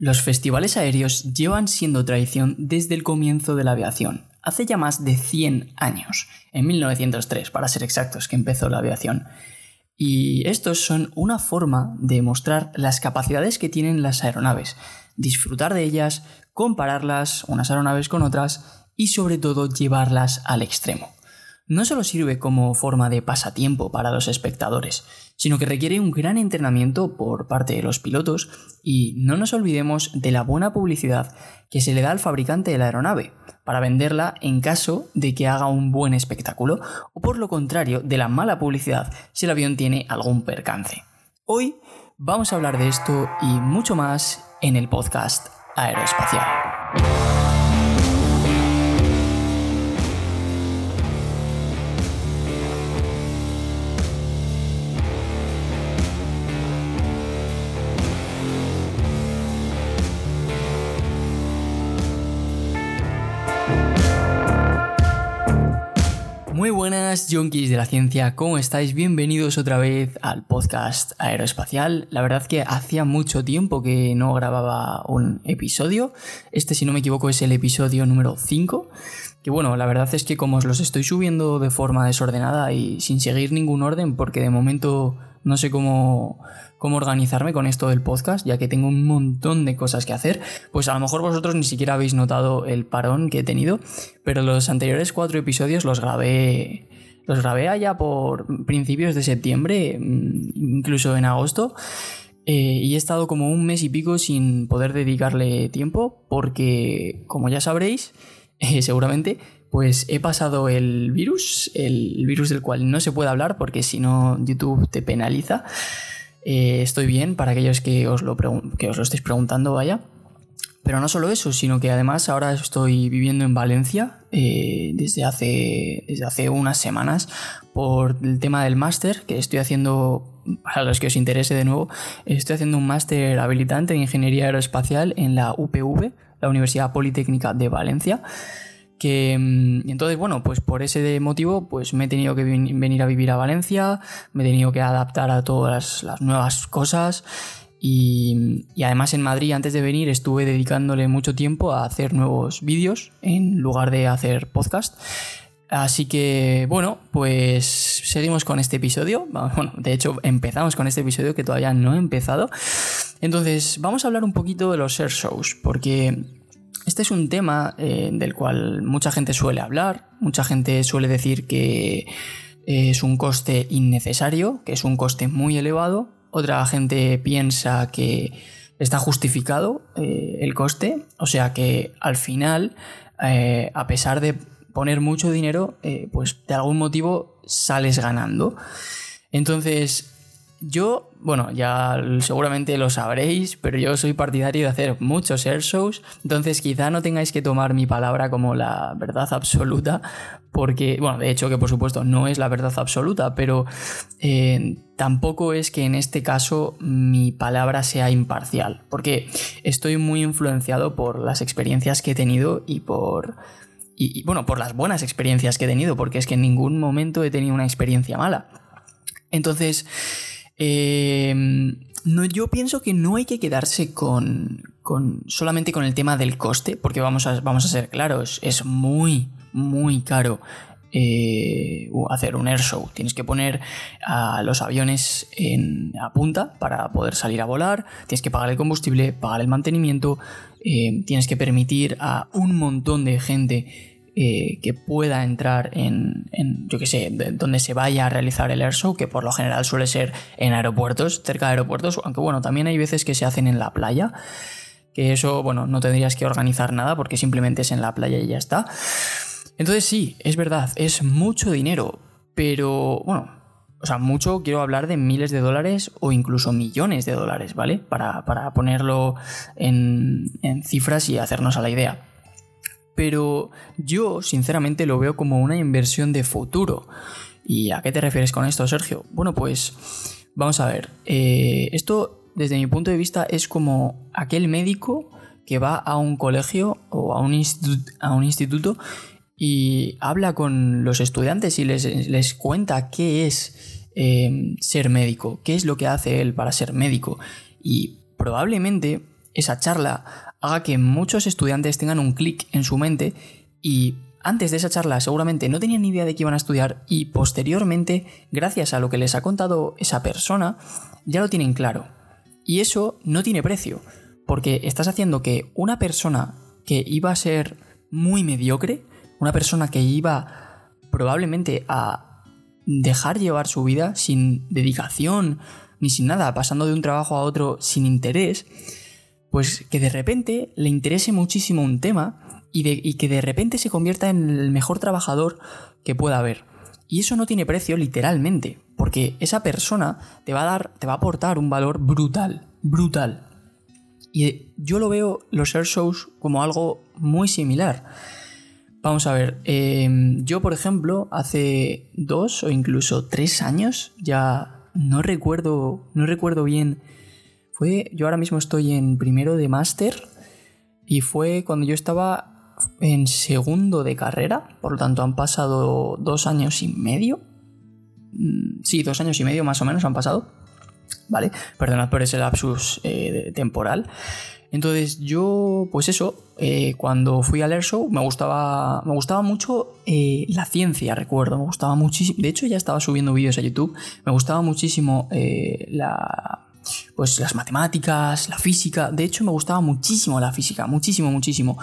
Los festivales aéreos llevan siendo tradición desde el comienzo de la aviación, hace ya más de 100 años, en 1903 para ser exactos, que empezó la aviación. Y estos son una forma de mostrar las capacidades que tienen las aeronaves, disfrutar de ellas, compararlas unas aeronaves con otras y sobre todo llevarlas al extremo no solo sirve como forma de pasatiempo para los espectadores, sino que requiere un gran entrenamiento por parte de los pilotos y no nos olvidemos de la buena publicidad que se le da al fabricante de la aeronave para venderla en caso de que haga un buen espectáculo o por lo contrario de la mala publicidad si el avión tiene algún percance. Hoy vamos a hablar de esto y mucho más en el podcast aeroespacial. Muy buenas, junkies de la ciencia, ¿cómo estáis? Bienvenidos otra vez al podcast aeroespacial. La verdad que hacía mucho tiempo que no grababa un episodio. Este, si no me equivoco, es el episodio número 5. Que bueno, la verdad es que como os los estoy subiendo de forma desordenada y sin seguir ningún orden, porque de momento no sé cómo, cómo organizarme con esto del podcast, ya que tengo un montón de cosas que hacer, pues a lo mejor vosotros ni siquiera habéis notado el parón que he tenido, pero los anteriores cuatro episodios los grabé, los grabé allá por principios de septiembre, mm, incluso en agosto. Eh, y he estado como un mes y pico sin poder dedicarle tiempo porque, como ya sabréis, eh, seguramente, pues he pasado el virus, el virus del cual no se puede hablar porque si no YouTube te penaliza. Eh, estoy bien para aquellos que os, lo que os lo estéis preguntando, vaya. Pero no solo eso, sino que además ahora estoy viviendo en Valencia eh, desde, hace, desde hace unas semanas por el tema del máster que estoy haciendo, para los que os interese de nuevo, estoy haciendo un máster habilitante en Ingeniería Aeroespacial en la UPV, la Universidad Politécnica de Valencia. Que mm, entonces, bueno, pues por ese motivo, pues me he tenido que venir a vivir a Valencia, me he tenido que adaptar a todas las nuevas cosas. Y, además en Madrid, antes de venir, estuve dedicándole mucho tiempo a hacer nuevos vídeos en lugar de hacer podcast. Así que, bueno, pues seguimos con este episodio. Bueno, de hecho, empezamos con este episodio que todavía no he empezado. Entonces, vamos a hablar un poquito de los air shows, porque este es un tema eh, del cual mucha gente suele hablar, mucha gente suele decir que es un coste innecesario, que es un coste muy elevado, otra gente piensa que está justificado eh, el coste, o sea que al final, eh, a pesar de poner mucho dinero, pues de algún motivo sales ganando. Entonces, yo, bueno, ya seguramente lo sabréis, pero yo soy partidario de hacer muchos air shows, entonces quizá no tengáis que tomar mi palabra como la verdad absoluta, porque, bueno, de hecho que por supuesto no es la verdad absoluta, pero eh, tampoco es que en este caso mi palabra sea imparcial, porque estoy muy influenciado por las experiencias que he tenido y por... y bueno, por las buenas experiencias que he tenido, porque es que en ningún momento he tenido una experiencia mala. Entonces, Em, no, yo pienso que no hay que quedarse con, solamente con el tema del coste, porque vamos a, vamos a ser claros, es muy, muy caro eh, hacer un air show. Tienes que poner a los aviones en, a punta para poder salir a volar, tienes que pagar el combustible, pagar el mantenimiento, eh, tienes que permitir a un montón de gente eh, que pueda entrar en, yo que sé, donde se vaya a realizar el air show, que por lo general suele ser en aeropuertos, cerca de aeropuertos, aunque bueno, también hay veces que se hacen en la playa, que eso, bueno, no tendrías que organizar nada porque simplemente es en la playa y ya está. Entonces sí, es verdad, es mucho dinero, pero bueno, o sea, mucho quiero hablar de miles de dólares o incluso millones de dólares, ¿vale? Para, ponerlo en, en cifras y hacernos a la idea pero yo sinceramente lo veo como una inversión de futuro. ¿Y a qué te refieres con esto, Sergio? Bueno, pues vamos a ver. Eh, esto, desde mi punto de vista, es como aquel médico que va a un colegio o a un, instituto y habla con los estudiantes y les, cuenta qué es eh, ser médico, qué es lo que hace él para ser médico. Y probablemente esa charla haga que muchos estudiantes tengan un clic en su mente y antes de esa charla seguramente no tenían ni idea de qué iban a estudiar y posteriormente, gracias a lo que les ha contado esa persona, ya lo tienen claro. Y eso no tiene precio, porque estás haciendo que una persona que iba a ser muy mediocre, una persona que iba probablemente a dejar llevar su vida sin dedicación ni sin nada, pasando de un trabajo a otro sin interés, pues que de repente le interese muchísimo un tema y, que de repente se convierta en el mejor trabajador que pueda haber. Y eso no tiene precio literalmente, porque esa persona te va a dar, te va a aportar un valor brutal, brutal. Y yo lo veo los air shows como algo muy similar. Vamos a ver, em, yo por ejemplo, hace dos o incluso tres años, ya no recuerdo, no recuerdo bien, fue, yo ahora mismo estoy en primero de máster y fue cuando yo estaba en segundo de carrera, por lo tanto han pasado dos años y medio. Mm, sí, dos años y medio más o menos han pasado. ¿Vale? Perdonad por ese lapsus eh, temporal. Entonces yo, pues eso, eh, cuando fui al Airshow me gustaba, me gustaba mucho eh, la ciencia, recuerdo, me gustaba muchísimo, de hecho ya estaba subiendo vídeos a YouTube, me gustaba muchísimo la, pues las matemáticas, la física, de hecho me gustaba muchísimo la física, muchísimo, muchísimo.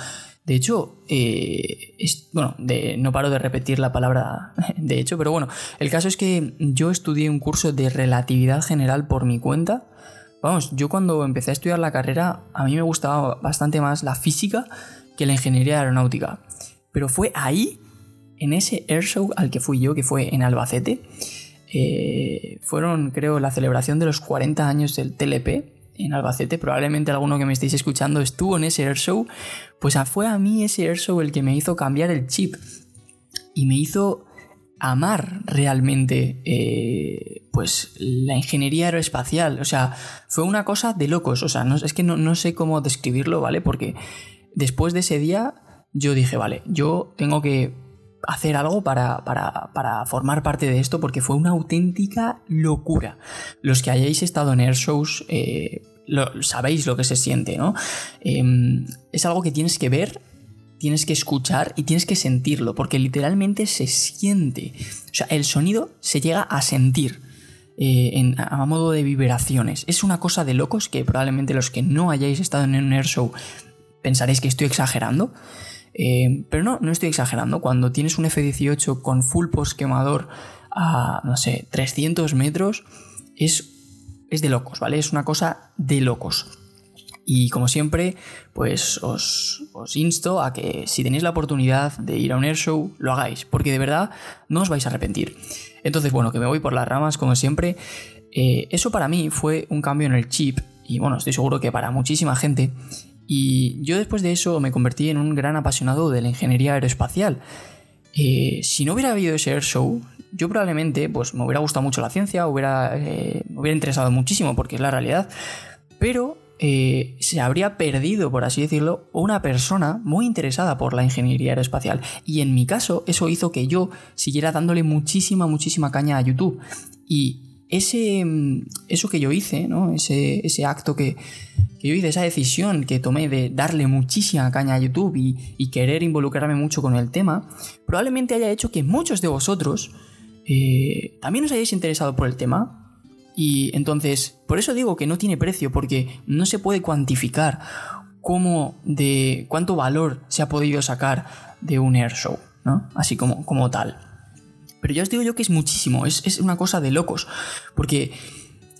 De hecho, eh, bueno, de, no paro de repetir la palabra de hecho, pero bueno, el caso es que yo estudié un curso de relatividad general por mi cuenta. Vamos, yo cuando empecé a estudiar la carrera, a mí me gustaba bastante más la física que la ingeniería aeronáutica. Pero fue ahí, en ese airshow al que fui yo, que fue en Albacete, eh, fueron, creo, la celebración de los 40 años del TLP, en Albacete, probablemente alguno que me estéis escuchando estuvo en ese airshow, pues fue a mí ese airshow el que me hizo cambiar el chip y me hizo amar realmente eh, pues la ingeniería aeroespacial. O sea, fue una cosa de locos. O sea, es que no, no sé cómo describirlo, ¿vale? Porque después de ese día yo dije, vale, yo tengo que hacer algo para, para, formar parte de esto porque fue una auténtica locura. Los que hayáis estado en airshows eh, sabéis lo que se siente, ¿no? Em, es algo que tienes que ver, tienes que escuchar y tienes que sentirlo porque literalmente se siente. O sea, el sonido se llega a sentir. Eh, a modo de vibraciones. Es una cosa de locos que probablemente los que no hayáis estado en un airshow pensaréis que estoy exagerando. Eh, pero no, no estoy exagerando. Cuando tienes un F-18 con full post quemador a, no sé, 300 metros, es, es de locos, ¿vale? Es una cosa de locos. Y como siempre, pues os, insto a que si tenéis la oportunidad de ir a un airshow, lo hagáis, porque de verdad no os vais a arrepentir. Entonces, bueno, que me voy por las ramas, como siempre. Eh, eso para mí fue un cambio en el chip, y bueno, estoy seguro que para muchísima gente, y yo después de eso me convertí en un gran apasionado de la ingeniería aeroespacial. Eh, si no hubiera habido ese air show, yo probablemente pues, me hubiera gustado mucho la ciencia, hubiera, eh, me hubiera interesado muchísimo porque es la realidad, pero eh, se habría perdido, por así decirlo, una persona muy interesada por la ingeniería aeroespacial. Y en mi caso, eso hizo que yo siguiera dándole muchísima, muchísima caña a YouTube. Y ese, mm, eso que yo hice, ¿no? ese, ese acto que, yo hice, esa decisión que tomé de darle muchísima caña a YouTube y, querer involucrarme mucho con el tema, probablemente haya hecho que muchos de vosotros eh, también os hayáis interesado por el tema. Y entonces, por eso digo que no tiene precio, porque no se puede cuantificar cómo de cuánto valor se ha podido sacar de un air show, ¿no? Así como, como tal. Pero ya os digo yo que es muchísimo, es, es una cosa de locos, porque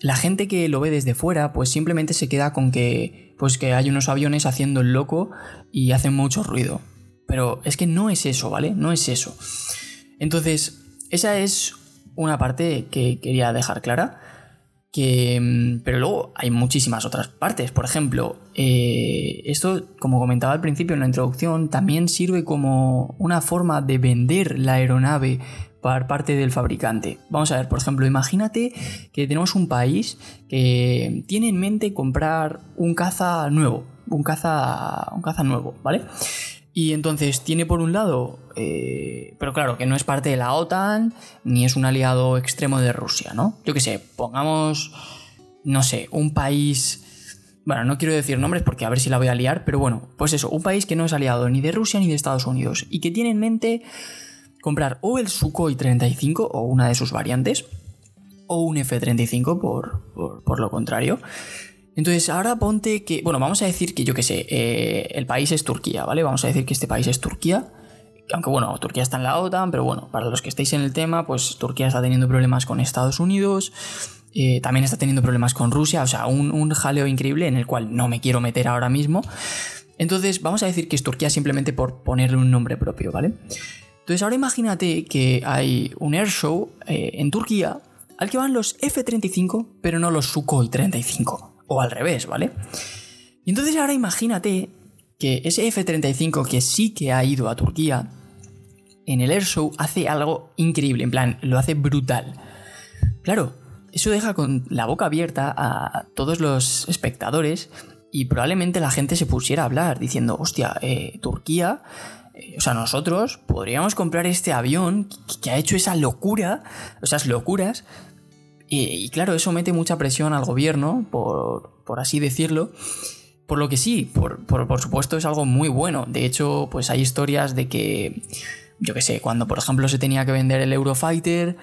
la gente que lo ve desde fuera, pues simplemente se queda con que, pues que hay unos aviones haciendo el loco y hacen mucho ruido. Pero es que no es eso, ¿vale? No es eso. Entonces, esa es una parte que quería dejar clara. Que, mm, pero luego hay muchísimas otras partes. Por ejemplo, eh, esto, como comentaba al principio en la introducción, también sirve como una forma de vender la aeronave parte del fabricante. Vamos a ver, por ejemplo, imagínate que tenemos un país que tiene en mente comprar un caza nuevo, un caza, un caza nuevo, ¿vale? Y entonces tiene por un lado, eh, pero claro, que no es parte de la OTAN, ni es un aliado extremo de Rusia, ¿no? Yo qué sé, pongamos, no sé, un país bueno, no quiero decir nombres porque a ver si la voy a liar, pero bueno, pues eso, un país que no es aliado ni de Rusia ni de Estados Unidos y que tiene en mente comprar o el Sukhoi 35 o una de sus variantes o un F-35 por, por, lo contrario. Entonces, ahora ponte que, bueno, vamos a decir que yo qué sé, eh, el país es Turquía, ¿vale? Vamos a decir que este país es Turquía. Aunque bueno, Turquía está en la OTAN, pero bueno, para los que estéis en el tema, pues Turquía está teniendo problemas con Estados Unidos, eh, también está teniendo problemas con Rusia, o sea, un, un jaleo increíble en el cual no me quiero meter ahora mismo. Entonces, vamos a decir que es Turquía simplemente por ponerle un nombre propio, ¿vale? Entonces, ahora imagínate que hay un airshow eh, en Turquía al que van los F-35, pero no los Sukhoi 35. O al revés, ¿vale? Y entonces ahora imagínate que ese F-35 que sí que ha ido a Turquía, en el Airshow hace algo increíble, en plan, lo hace brutal. Claro, eso deja con la boca abierta a todos los espectadores y probablemente la gente se pusiera a hablar diciendo, hostia, eh, Turquía, o sea, nosotros podríamos comprar este avión que, ha hecho esa locura, esas locuras, y, claro, eso mete mucha presión al gobierno, por, así decirlo. Por lo que sí, por, supuesto es algo muy bueno. De hecho, pues hay historias de que, yo qué sé, cuando por ejemplo se tenía que vender el Eurofighter,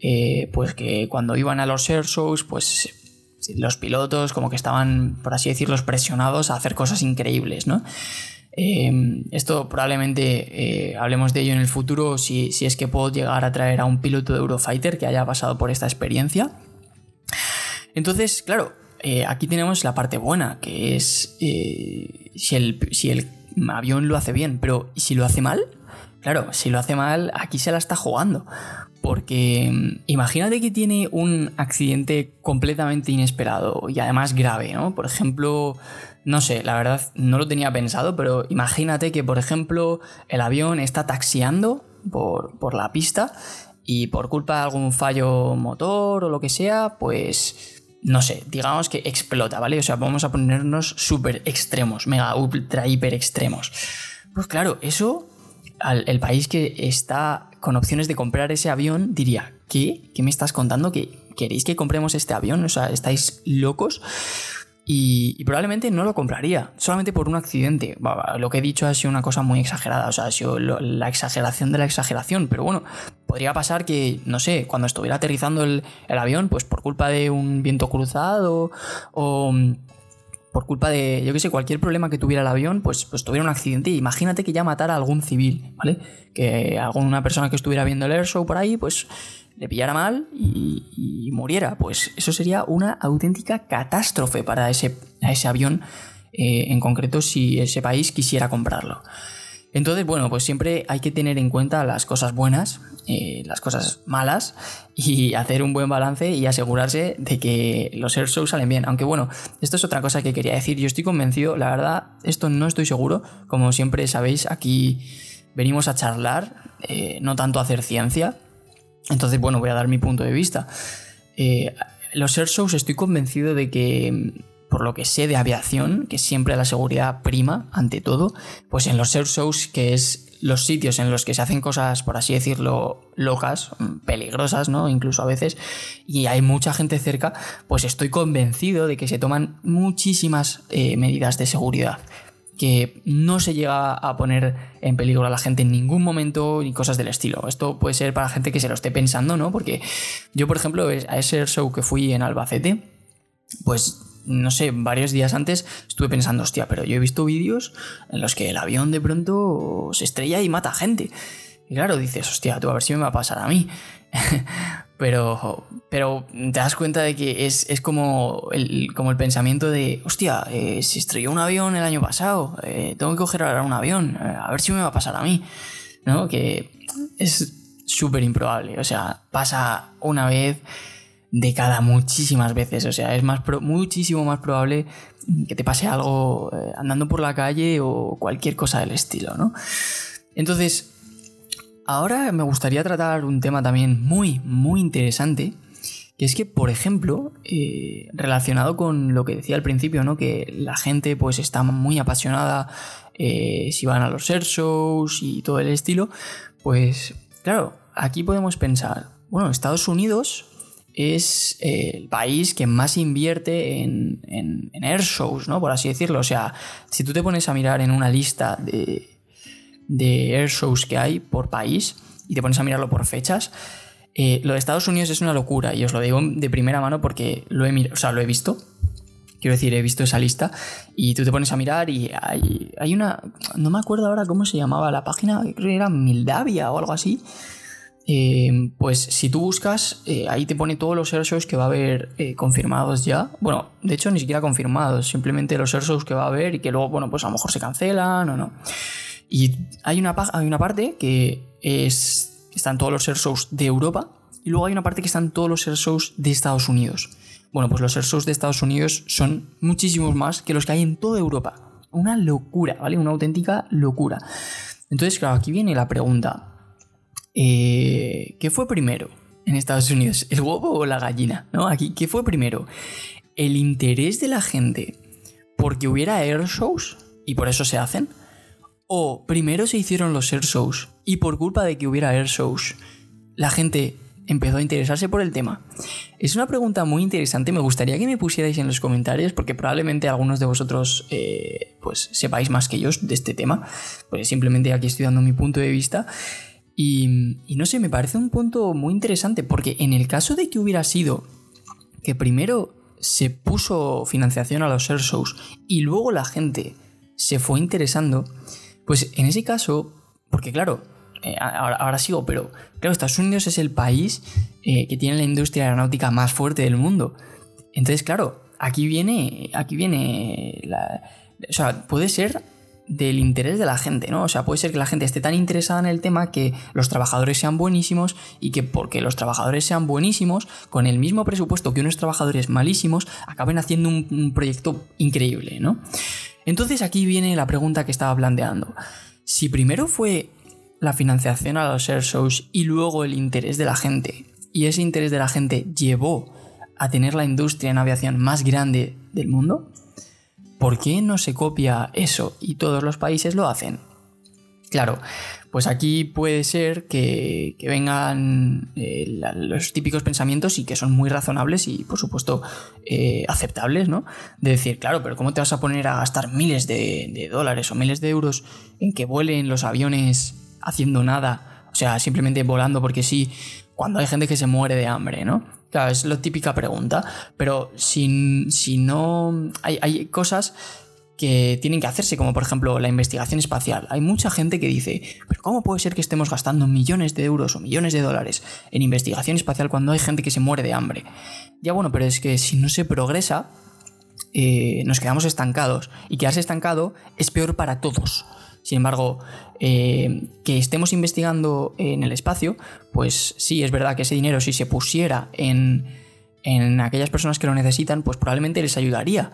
eh, pues que cuando iban a los air shows, pues los pilotos como que estaban, por así decirlo, presionados a hacer cosas increíbles, ¿no? Em, esto probablemente eh, hablemos de ello en el futuro si, es que puedo llegar a traer a un piloto de Eurofighter que haya pasado por esta experiencia. Entonces, claro, eh, aquí tenemos la parte buena, que es eh, si, el, si el avión lo hace bien, pero si lo hace mal? Claro, si lo hace mal, aquí se la está jugando. Porque mm, imagínate que tiene un accidente completamente inesperado y además grave, ¿no? Por ejemplo, no sé, la verdad no lo tenía pensado, pero imagínate que, por ejemplo, el avión está taxiando por, la pista y por culpa de algún fallo motor o lo que sea, pues no sé, digamos que explota, ¿vale? O sea, vamos a ponernos súper extremos, mega, ultra, hiper extremos. Pues claro, eso, el país que está con opciones de comprar ese avión diría, ¿qué? ¿Qué me estás contando? ¿Que queréis que compremos este avión? O sea, ¿estáis locos? Y, probablemente no lo compraría, solamente por un accidente. Lo que he dicho ha sido una cosa muy exagerada, o sea, ha sido la exageración de la exageración, pero bueno, podría pasar que, no sé, cuando estuviera aterrizando el, avión, pues por culpa de un viento cruzado o por culpa de, yo qué sé, cualquier problema que tuviera el avión, pues, pues tuviera un accidente. Imagínate que ya matara a algún civil, ¿vale? Que alguna persona que estuviera viendo el airshow por ahí, pues le pillara mal y, muriera. Pues eso sería una auténtica catástrofe para ese, ese avión, eh, en concreto si ese país quisiera comprarlo. Entonces, bueno, pues siempre hay que tener en cuenta las cosas buenas, eh, las cosas malas y hacer un buen balance y asegurarse de que los air shows salen bien. Aunque bueno, esto es otra cosa que quería decir. Yo estoy convencido, la verdad, esto no estoy seguro. Como siempre sabéis, aquí venimos a charlar, eh, no tanto a hacer ciencia. Entonces, bueno, voy a dar mi punto de vista. Eh, los air shows estoy convencido de que, por lo que sé de aviación, que siempre la seguridad prima ante todo, pues en los air shows, que es los sitios en los que se hacen cosas, por así decirlo, locas, peligrosas, ¿no? Incluso a veces, y hay mucha gente cerca, pues estoy convencido de que se toman muchísimas eh, medidas de seguridad que no se llega a poner en peligro a la gente en ningún momento ni cosas del estilo. Esto puede ser para gente que se lo esté pensando, ¿no? Porque yo, por ejemplo, a ese show que fui en Albacete, pues no sé, varios días antes estuve pensando, hostia, pero yo he visto vídeos en los que el avión de pronto se estrella y mata gente. Y claro, dices, hostia, tú a ver si me va a pasar a mí. Pero, pero te das cuenta de que es, como, el, como el pensamiento de, hostia, eh, se estrelló un avión el año pasado, eh, tengo que coger ahora un avión, eh, a ver si me va a pasar a mí, ¿no? Que es súper improbable, o sea, pasa una vez de cada muchísimas veces, o sea, es más muchísimo más probable que te pase algo andando por la calle o cualquier cosa del estilo, ¿no? Entonces, Ahora me gustaría tratar un tema también muy, muy interesante, que es que, por ejemplo, eh, relacionado con lo que decía al principio, ¿no? Que la gente pues está muy apasionada eh, si van a los air shows y todo el estilo, pues claro, aquí podemos pensar, bueno, Estados Unidos es eh, el país que más invierte en, en, en air shows, ¿no? Por así decirlo. O sea, si tú te pones a mirar en una lista de, de air shows que hay por país y te pones a mirarlo por fechas, eh, lo de Estados Unidos es una locura y os lo digo de primera mano porque lo he, o sea, lo he visto. Quiero decir, he visto esa lista y tú te pones a mirar y hay, hay una... No me acuerdo ahora cómo se llamaba la página, creo que era Mildavia o algo así. Eh, pues si tú buscas, eh, ahí te pone todos los air shows que va a haber confirmados ya. Bueno, de hecho ni siquiera confirmados, simplemente los air shows que va a haber y que luego, bueno, pues a lo mejor se cancelan o no. Y hay una, hay una parte que es están todos los air shows de Europa y luego hay una parte que están todos los air shows de Estados Unidos. Bueno, pues los air shows de Estados Unidos son muchísimos más que los que hay en toda Europa. Una locura, ¿vale? Una auténtica locura. Entonces, claro, aquí viene la pregunta. Eh, ¿Qué fue primero en Estados Unidos? ¿El huevo o la gallina? ¿No? Aquí, ¿qué fue primero? ¿El interés de la gente porque hubiera air shows y por eso se hacen? ¿O primero se hicieron los air shows y por culpa de que hubiera air shows, la gente empezó a interesarse por el tema? Es una pregunta muy interesante, me gustaría que me pusierais en los comentarios porque probablemente algunos de vosotros eh, pues sepáis más que yo de este tema, pues simplemente aquí estoy dando mi punto de vista. Y, no sé, me parece un punto muy interesante porque en el caso de que hubiera sido que primero se puso financiación a los air shows y luego la gente se fue interesando, pues en ese caso, porque claro, eh, ahora, sigo, pero claro, Estados Unidos es el país eh, que tiene la industria aeronáutica más fuerte del mundo. Entonces, claro, aquí viene, aquí viene la, o sea, puede ser del interés de la gente, ¿no? O sea, puede ser que la gente esté tan interesada en el tema que los trabajadores sean buenísimos y que porque los trabajadores sean buenísimos, con el mismo presupuesto que unos trabajadores malísimos, acaben haciendo un, proyecto increíble, ¿no? Entonces aquí viene la pregunta que estaba planteando. Si primero fue la financiación a los air shows y luego el interés de la gente. Y ese interés de la gente llevó a tener la industria en aviación más grande del mundo. ¿Por qué no se copia eso y todos los países lo hacen? Claro, pues aquí puede ser que, vengan eh, los típicos pensamientos y que son muy razonables y por supuesto eh, aceptables, ¿no? De decir, claro, pero ¿cómo te vas a poner a gastar miles de dólares o miles de euros en que vuelen los aviones haciendo nada, o sea, simplemente volando porque sí, cuando hay gente que se muere de hambre, ¿no? Claro, es la típica pregunta, pero si, si no... Hay, hay cosas que tienen que hacerse, como por ejemplo la investigación espacial. Hay mucha gente que dice, pero ¿cómo puede ser que estemos gastando millones de euros o millones de dólares en investigación espacial cuando hay gente que se muere de hambre? Ya bueno, pero es que si no se progresa, eh, nos quedamos estancados. Y quedarse estancado es peor para todos. Sin embargo, eh, que estemos investigando en el espacio, pues sí, es verdad que ese dinero si se pusiera en, en aquellas personas que lo necesitan, pues probablemente les ayudaría,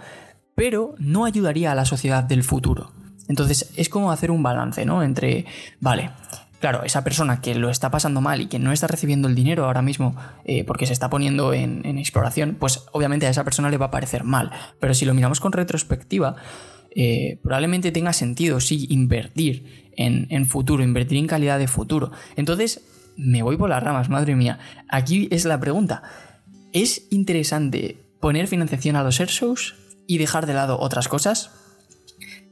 pero no ayudaría a la sociedad del futuro. Entonces es como hacer un balance, ¿no? Entre, vale, claro, esa persona que lo está pasando mal y que no está recibiendo el dinero ahora mismo eh, porque se está poniendo en, en, exploración, pues obviamente a esa persona le va a parecer mal. Pero si lo miramos con retrospectiva, eh, probablemente tenga sentido, sí, invertir en, futuro, invertir en calidad de futuro. Entonces, me voy por las ramas, madre mía. Aquí es la pregunta. ¿Es interesante poner financiación a los air shows y dejar de lado otras cosas?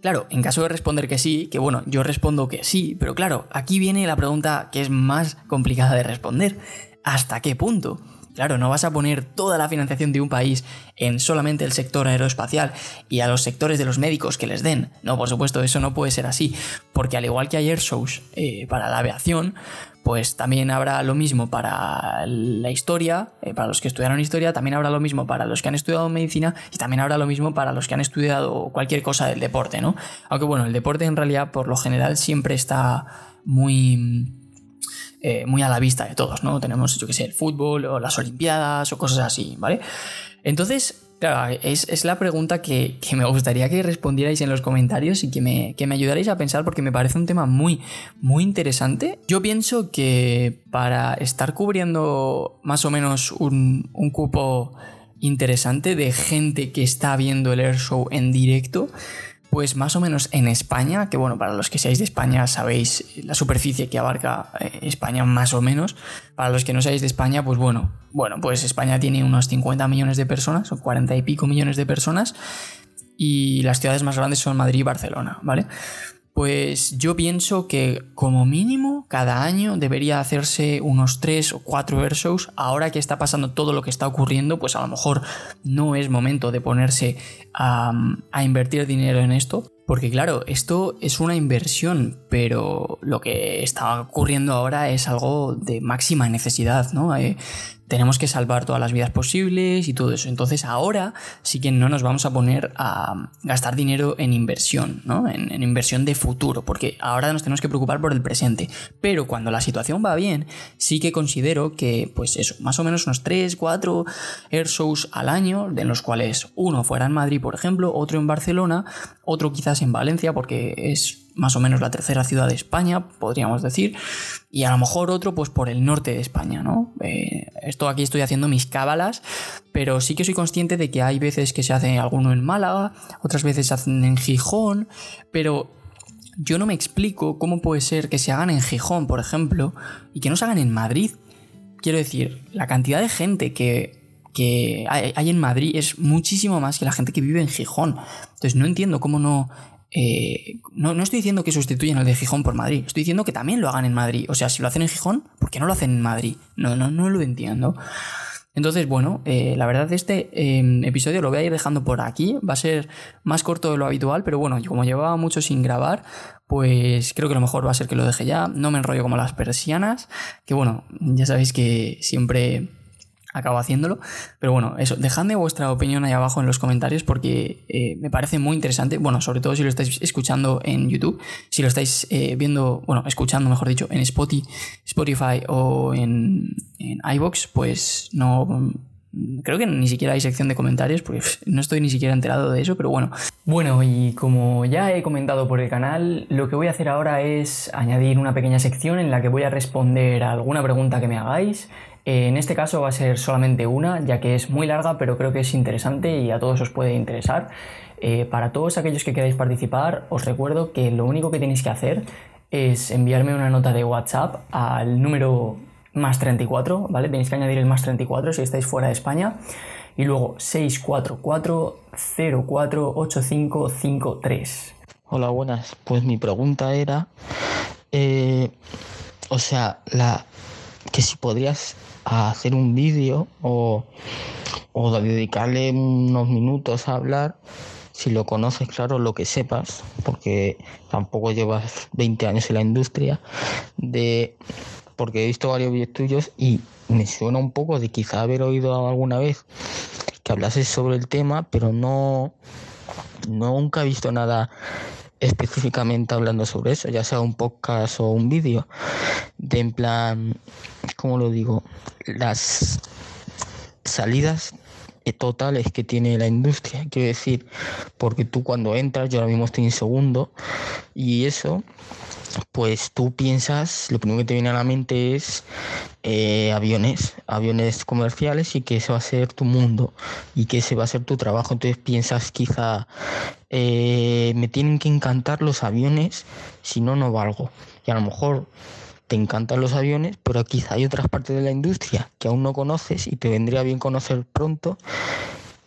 Claro, en caso de responder que sí, que bueno, yo respondo que sí, pero claro, aquí viene la pregunta que es más complicada de responder. ¿Hasta qué punto? Claro, no vas a poner toda la financiación de un país en solamente el sector aeroespacial y a los sectores de los médicos que les den. No, por supuesto, eso no puede ser así, porque al igual que hay air shows eh, para la aviación, pues también habrá lo mismo para la historia, eh, para los que estudiaron historia, también habrá lo mismo para los que han estudiado medicina y también habrá lo mismo para los que han estudiado cualquier cosa del deporte, ¿no? Aunque bueno, el deporte en realidad por lo general siempre está muy eh, muy a la vista de todos, ¿no? Tenemos, yo que sé, el fútbol o las Olimpiadas o cosas así, ¿vale? Entonces, claro, es, la pregunta que, me gustaría que respondierais en los comentarios y que me, que me ayudarais a pensar porque me parece un tema muy, muy interesante. Yo pienso que para estar cubriendo más o menos un, un cupo interesante de gente que está viendo el Air Show en directo, Pues más o menos en España, que bueno, para los que seáis de España sabéis la superficie que abarca eh, España más o menos. Para los que no seáis de España, pues bueno, bueno, pues España tiene unos 50 millones de personas, o 40 y pico millones de personas, y las ciudades más grandes son Madrid y Barcelona, ¿vale? Pues yo pienso que como mínimo cada año debería hacerse unos 3 o 4 airshows. Ahora que está pasando todo lo que está ocurriendo, pues a lo mejor no es momento de ponerse a invertir dinero en esto. Porque claro, esto es una inversión, pero lo que está ocurriendo ahora es algo de máxima necesidad, ¿no? Eh, tenemos que salvar todas las vidas posibles y todo eso. Entonces ahora sí que no nos vamos a poner a gastar dinero en inversión, ¿no? En, inversión de futuro, porque ahora nos tenemos que preocupar por el presente. Pero cuando la situación va bien, sí que considero que, pues eso, más o menos unos 3, 4 air shows al año, de los cuales uno fuera en Madrid, por ejemplo, otro en Barcelona, otro quizás en Valencia, porque es más o menos la tercera ciudad de España, podríamos decir, y a lo mejor otro pues por el norte de España, ¿no? Eh, esto aquí estoy haciendo mis cábalas, pero sí que soy consciente de que hay veces que se hace alguno en Málaga, otras veces se hacen en Gijón, pero yo no me explico cómo puede ser que se hagan en Gijón, por ejemplo, y que no se hagan en Madrid. Quiero decir, la cantidad de gente que que hay, en Madrid es muchísimo más que la gente que vive en Gijón. Entonces no entiendo cómo no eh, no, estoy diciendo que sustituyan el de Gijón por Madrid, estoy diciendo que también lo hagan en Madrid. O sea, si lo hacen en Gijón, ¿por qué no lo hacen en Madrid? No, no, no lo entiendo. Entonces, bueno, eh, la verdad este em, episodio lo voy a ir dejando por aquí. Va a ser más corto de lo habitual, pero bueno, como llevaba mucho sin grabar, pues creo que lo mejor va a ser que lo deje ya. No me enrollo como las persianas, que bueno, ya sabéis que siempre acabo haciéndolo. Pero bueno, eso, dejadme vuestra opinión ahí abajo en los comentarios porque eh, me parece muy interesante. Bueno, sobre todo si lo estáis escuchando en YouTube, si lo estáis eh, viendo, bueno, escuchando, mejor dicho, en Spotify, Spotify o en, en iBox, pues no. Creo que ni siquiera hay sección de comentarios porque no estoy ni siquiera enterado de eso, pero bueno. Bueno, y como ya he comentado por el canal, lo que voy a hacer ahora es añadir una pequeña sección en la que voy a responder a alguna pregunta que me hagáis en este caso va a ser solamente una, ya que es muy larga, pero creo que es interesante y a todos os puede interesar. Eh, para todos aquellos que queráis participar, os recuerdo que lo único que tenéis que hacer es enviarme una nota de WhatsApp al número más 34, ¿vale? Tenéis que añadir el más 34 si estáis fuera de España. Y luego 644 048553. Hola, buenas. Pues mi pregunta era, eh, o sea, la, que si podrías hacer un vídeo o, o dedicarle unos minutos a hablar, si lo conoces, claro, lo que sepas, porque tampoco llevas 20 años en la industria, de porque he visto varios vídeos tuyos y me suena un poco de quizá haber oído alguna vez que hablases sobre el tema, pero no, nunca he visto nada específicamente hablando sobre eso, ya sea un podcast o un vídeo, de en plan, ¿cómo lo digo? Las salidas totales que tiene la industria, quiero decir, porque tú cuando entras, yo ahora mismo estoy en segundo, y eso pues tú piensas, lo primero que te viene a la mente es eh, aviones, aviones comerciales y que ese va a ser tu mundo y que ese va a ser tu trabajo. Entonces piensas quizá, eh, me tienen que encantar los aviones, si no, no valgo. Y a lo mejor te encantan los aviones, pero quizá hay otras partes de la industria que aún no conoces y te vendría bien conocer pronto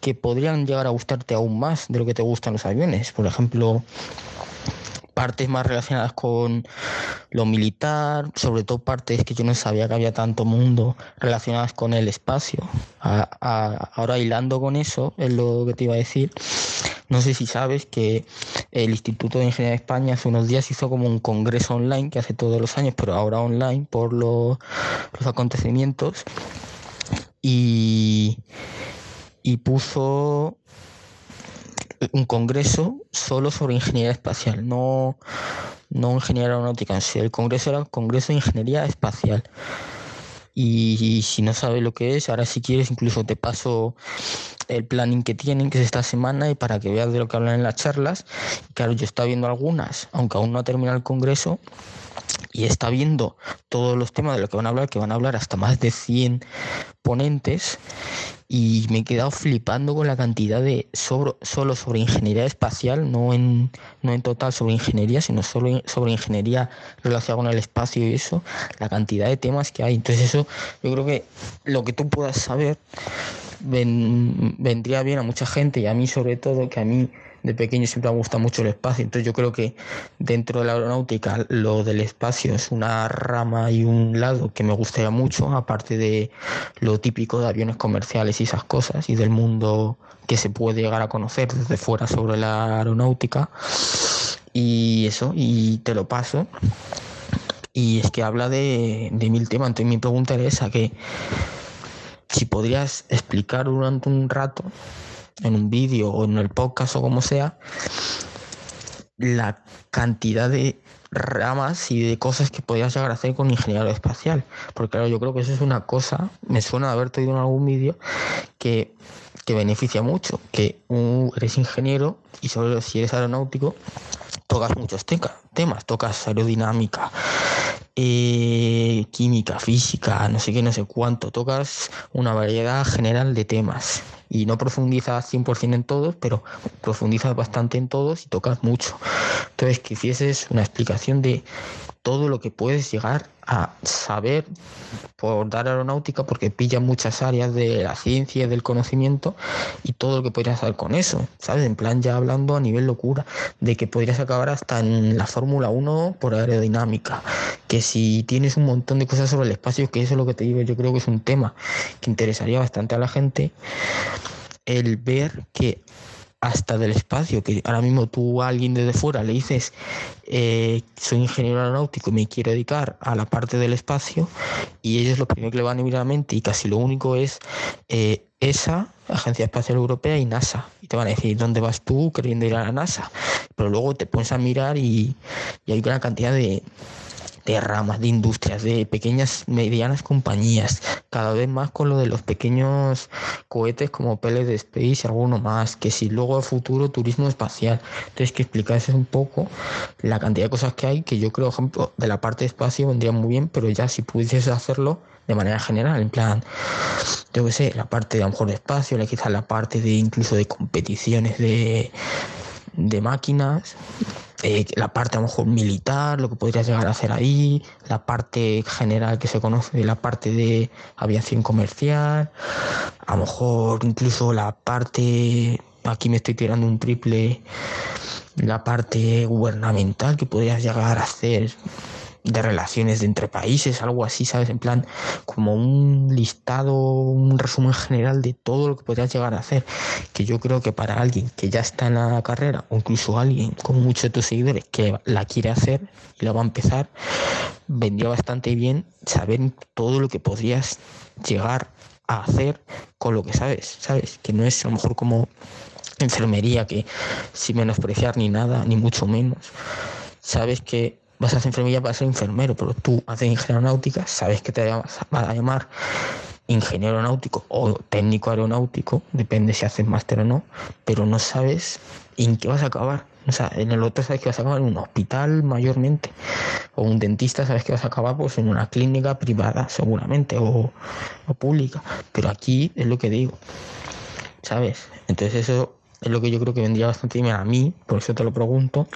que podrían llegar a gustarte aún más de lo que te gustan los aviones. Por ejemplo, partes más relacionadas con lo militar, sobre todo partes que yo no sabía que había tanto mundo relacionadas con el espacio. ahora hilando con eso, es lo que te iba a decir. No sé si sabes que el Instituto de Ingeniería de España hace unos días hizo como un congreso online que hace todos los años, pero ahora online por los, los acontecimientos. Y, y puso un congreso solo sobre ingeniería espacial, no, no ingeniería aeronáutica El congreso era Congreso de Ingeniería Espacial. Y, si no sabes lo que es, ahora si quieres incluso te paso el planning que tienen, que es esta semana, y para que veas de lo que hablan en las charlas. Claro, yo estaba viendo algunas, aunque aún no ha terminado el congreso, y está viendo todos los temas de lo que van a hablar, que van a hablar hasta más de 100 ponentes, y me he quedado flipando con la cantidad de solo sobre ingeniería espacial, no en, no en total sobre ingeniería, sino solo sobre ingeniería relacionada con el espacio y eso, la cantidad de temas que hay. Entonces eso, yo creo que lo que tú puedas saber vendría bien a mucha gente y a mí sobre todo, que a mí de pequeño siempre me gusta mucho el espacio, entonces yo creo que dentro de la aeronáutica lo del espacio es una rama y un lado que me gustaría mucho, aparte de lo típico de aviones comerciales y esas cosas y del mundo que se puede llegar a conocer desde fuera sobre la aeronáutica. Y eso, y te lo paso. Y es que habla de, de mil temas. Entonces mi pregunta era esa, que si podrías explicar durante un rato en un vídeo o en el podcast o como sea, la cantidad de ramas y de cosas que podías llegar a hacer con ingeniería espacial. Porque claro, yo creo que eso es una cosa, me suena de haberte oído en algún vídeo, que, que, beneficia mucho, que eres ingeniero y solo si eres aeronáutico, tocas muchos temas, tocas aerodinámica, eh, química, física, no sé qué, no sé cuánto, tocas una variedad general de temas y no profundizas 100% en todos, pero profundizas bastante en todos y tocas mucho. Entonces, que hicieses una explicación de todo lo que puedes llegar a saber por dar aeronáutica, porque pilla muchas áreas de la ciencia y del conocimiento y todo lo que podrías hacer con eso, ¿sabes? En plan, ya hablando a nivel locura, de que podrías acabar hasta en la Fórmula 1 por aerodinámica, que si tienes un montón de cosas sobre el espacio, que eso es lo que te digo, yo creo que es un tema que interesaría bastante a la gente, el ver que hasta del espacio, que ahora mismo tú a alguien desde fuera le dices, eh, soy ingeniero aeronáutico y me quiero dedicar a la parte del espacio, y ellos lo primero que le van a mirar a la mente y casi lo único es eh, esa, Agencia Espacial Europea y NASA. Y te van a decir, ¿dónde vas tú queriendo ir a la NASA? Pero luego te pones a mirar y, y hay una cantidad de de ramas, de industrias, de pequeñas, medianas compañías, cada vez más con lo de los pequeños cohetes como PLD Space y alguno más, que si luego a futuro turismo espacial. Entonces que explicarse un poco la cantidad de cosas que hay, que yo creo, por ejemplo, de la parte de espacio vendría muy bien, pero ya si pudieses hacerlo de manera general, en plan, yo que sé, la parte de a lo mejor de espacio, quizás la parte de incluso de competiciones de, de máquinas, eh, la parte a lo mejor militar, lo que podrías llegar a hacer ahí, la parte general que se conoce, la parte de aviación comercial, a lo mejor incluso la parte, aquí me estoy tirando un triple, la parte gubernamental que podrías llegar a hacer de relaciones de entre países, algo así, ¿sabes? En plan, como un listado, un resumen general de todo lo que podrías llegar a hacer. Que yo creo que para alguien que ya está en la carrera, o incluso alguien con muchos de tus seguidores que la quiere hacer y la va a empezar, vendría bastante bien saber todo lo que podrías llegar a hacer con lo que sabes, ¿sabes? Que no es a lo mejor como enfermería, que sin menospreciar ni nada, ni mucho menos. Sabes que vas a hacer enfermería para ser enfermero, pero tú haces ingeniería aeronáutica, sabes que te vas a llamar ingeniero aeronáutico o técnico aeronáutico, depende si haces máster o no, pero no sabes en qué vas a acabar. O sea, en el otro sabes que vas a acabar en un hospital mayormente, o un dentista sabes que vas a acabar pues en una clínica privada seguramente, o, o pública, pero aquí es lo que digo, ¿sabes? Entonces eso es lo que yo creo que vendría bastante bien a mí, por eso te lo pregunto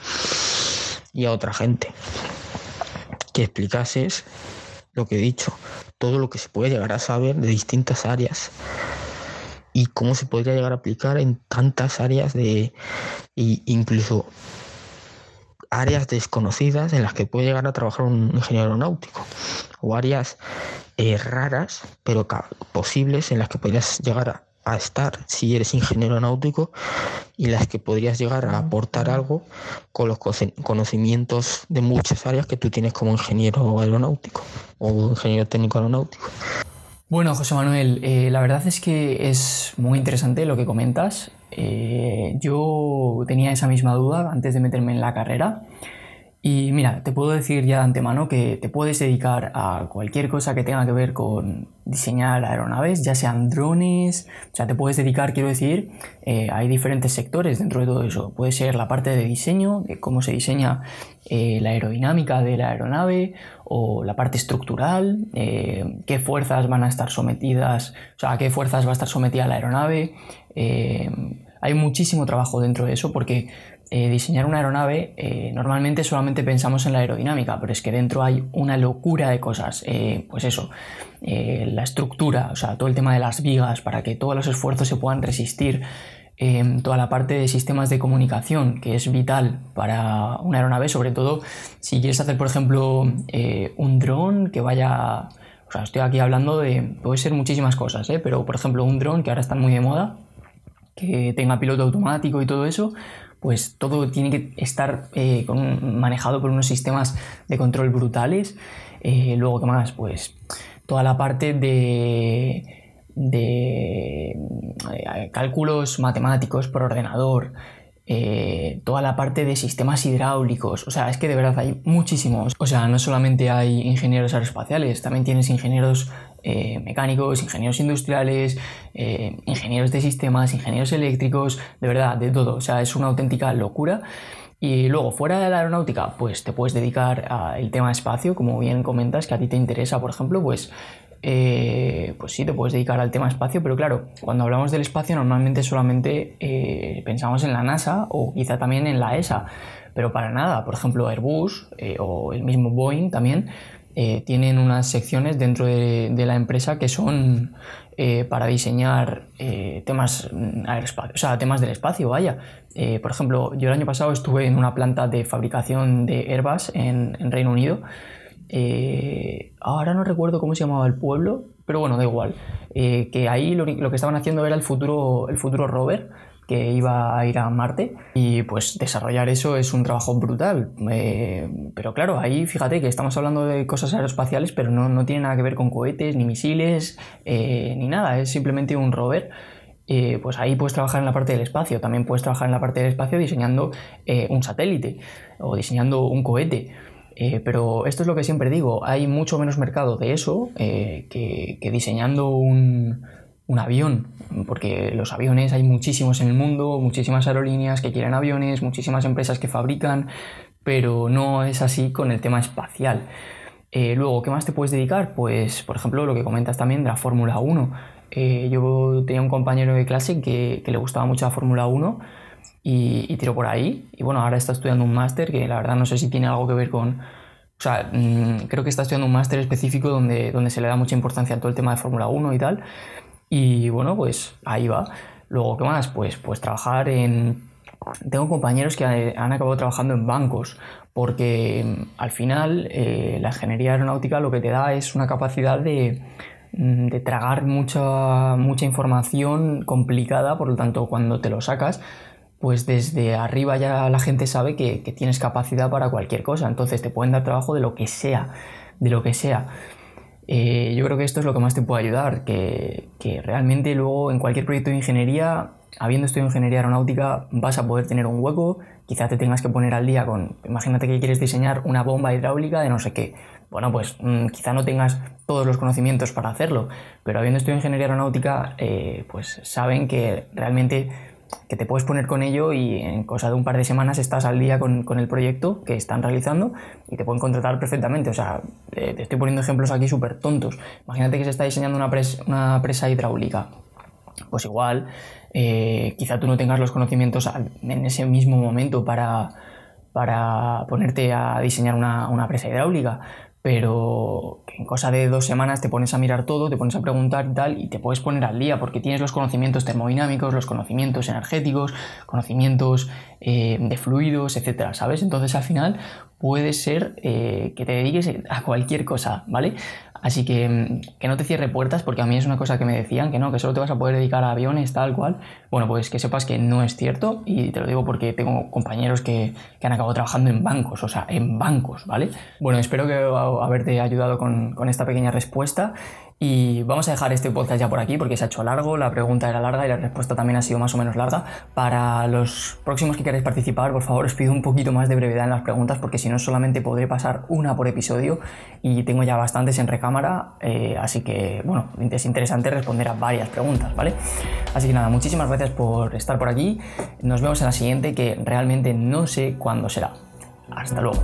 y a otra gente. Que explicases lo que he dicho, todo lo que se puede llegar a saber de distintas áreas y cómo se podría llegar a aplicar en tantas áreas de incluso áreas desconocidas en las que puede llegar a trabajar un ingeniero aeronáutico o áreas eh, raras pero posibles en las que podrías llegar a, a estar si eres ingeniero náutico y las que podrías llegar a aportar algo con los conocimientos de muchas áreas que tú tienes como ingeniero aeronáutico o ingeniero técnico aeronáutico. Bueno, José Manuel, eh, la verdad es que es muy interesante lo que comentas. Eh, yo tenía esa misma duda antes de meterme en la carrera Y mira, te puedo decir ya de antemano que te puedes dedicar a cualquier cosa que tenga que ver con diseñar aeronaves, ya sean drones, o sea, te puedes dedicar, quiero decir, eh, hay diferentes sectores dentro de todo eso. Puede ser la parte de diseño, de cómo se diseña eh, la aerodinámica de la aeronave, o la parte estructural, eh, qué fuerzas van a estar sometidas, o sea, a qué fuerzas va a estar sometida la aeronave. hay muchísimo trabajo dentro de eso porque eh, diseñar una aeronave, eh, normalmente solamente pensamos en la aerodinámica, pero es que dentro hay una locura de cosas. Eh, pues eso, la estructura, o sea, todo el tema de las vigas para que todos los esfuerzos se puedan resistir. toda la parte de sistemas de comunicación, que es vital para una aeronave, sobre todo si quieres hacer, por ejemplo, un dron que vaya. O sea, estoy aquí hablando de. puede ser muchísimas cosas, pero por ejemplo, un dron que ahora está muy de moda, que tenga piloto automático y todo eso, pues todo tiene que estar eh, manejado por unos sistemas de control brutales. Eh, luego, ¿qué más? Pues toda la parte de, de eh, cálculos matemáticos por ordenador, toda la parte de sistemas hidráulicos. O sea, es que de verdad hay muchísimos. O sea, no solamente hay ingenieros aeroespaciales, también tienes ingenieros eh, mecánicos, ingenieros industriales, eh, ingenieros de sistemas, ingenieros eléctricos, de verdad, de todo. O sea, es una auténtica locura. Y luego, fuera de la aeronáutica, pues te puedes dedicar al tema espacio, como bien comentas, que a ti te interesa, por ejemplo, pues, eh, pues sí, te puedes dedicar al tema espacio, pero claro, cuando hablamos del espacio normalmente solamente pensamos en la NASA o quizá también en la ESA, pero para nada, por ejemplo, Airbus o el mismo Boeing también eh, tienen unas secciones dentro de, la empresa que son eh, para diseñar eh, temas, o sea, temas del espacio, vaya. por ejemplo, yo el año pasado estuve en una planta de fabricación de Airbus en, Reino Unido. Ahora no recuerdo cómo se llamaba el pueblo, pero bueno, da igual. que ahí lo, que estaban haciendo era el futuro, el futuro rover que iba a ir a Marte y pues desarrollar eso es un trabajo brutal. Eh, pero claro, ahí fíjate que estamos hablando de cosas aeroespaciales, pero no, no tiene nada que ver con cohetes, ni misiles, eh, ni nada, es simplemente un rover. Eh, pues ahí puedes trabajar en la parte del espacio, también puedes trabajar en la parte del espacio diseñando un satélite o diseñando un cohete. Pero esto es lo que siempre digo, hay mucho menos mercado de eso que, que diseñando un, un avión, porque los aviones hay muchísimos en el mundo, muchísimas aerolíneas que quieren aviones, muchísimas empresas que fabrican, pero no es así con el tema espacial. Eh, luego, ¿qué más te puedes dedicar? Pues, por ejemplo, lo que comentas también de la Fórmula 1. Eh, yo tenía un compañero de clase que, le gustaba mucho la Fórmula 1 y, y, tiró por ahí. Y bueno, ahora está estudiando un máster que la verdad no sé si tiene algo que ver con... O sea, mm, creo que está estudiando un máster específico donde, donde se le da mucha importancia a todo el tema de Fórmula 1 y tal. Y bueno, pues ahí va. Luego, ¿qué más? Pues, pues trabajar en... Tengo compañeros que han acabado trabajando en bancos, porque mm, al final eh, la ingeniería aeronáutica lo que te da es una capacidad de, mm, de tragar mucha, mucha información complicada, por lo tanto, cuando te lo sacas, pues desde arriba ya la gente sabe que, que, tienes capacidad para cualquier cosa, entonces te pueden dar trabajo de lo que sea, de lo que sea. Eh, yo creo que esto es lo que más te puede ayudar, que, realmente luego en cualquier proyecto de ingeniería, habiendo estudiado ingeniería aeronáutica, vas a poder tener un hueco, quizá te tengas que poner al día con, imagínate que quieres diseñar una bomba hidráulica de no sé qué. Bueno, pues mm, quizá no tengas todos los conocimientos para hacerlo, pero habiendo estudiado ingeniería aeronáutica, eh, pues saben que realmente que te puedes poner con ello y en cosa de un par de semanas estás al día con, el proyecto que están realizando y te pueden contratar perfectamente. O sea, te estoy poniendo ejemplos aquí súper tontos. Imagínate que se está diseñando una, una presa hidráulica. Pues igual, eh, quizá tú no tengas los conocimientos en ese mismo momento para, para ponerte a diseñar una, una presa hidráulica, pero en cosa de dos semanas te pones a mirar todo, te pones a preguntar y tal, y te puedes poner al día porque tienes los conocimientos termodinámicos, los conocimientos energéticos, conocimientos eh, de fluidos, etcétera, ¿sabes? Entonces al final puede ser eh, que te dediques a cualquier cosa, ¿vale? Así que mm, que no te cierre puertas, porque a mí es una cosa que me decían, que no, que solo te vas a poder dedicar a aviones, tal cual. Bueno, pues que sepas que no es cierto, y te lo digo porque tengo compañeros que, han acabado trabajando en bancos, o sea, en bancos, ¿vale? Bueno, espero que haberte ayudado con, esta pequeña respuesta y vamos a dejar este podcast ya por aquí porque se ha hecho largo, la pregunta era larga y la respuesta también ha sido más o menos larga. Para los próximos que queráis participar, por favor os pido un poquito más de brevedad en las preguntas porque si no solamente podré pasar una por episodio y tengo ya bastantes en recámara, eh, así que bueno, es interesante responder a varias preguntas, ¿vale? Así que nada, muchísimas gracias por estar por aquí, nos vemos en la siguiente que realmente no sé cuándo será. Hasta luego.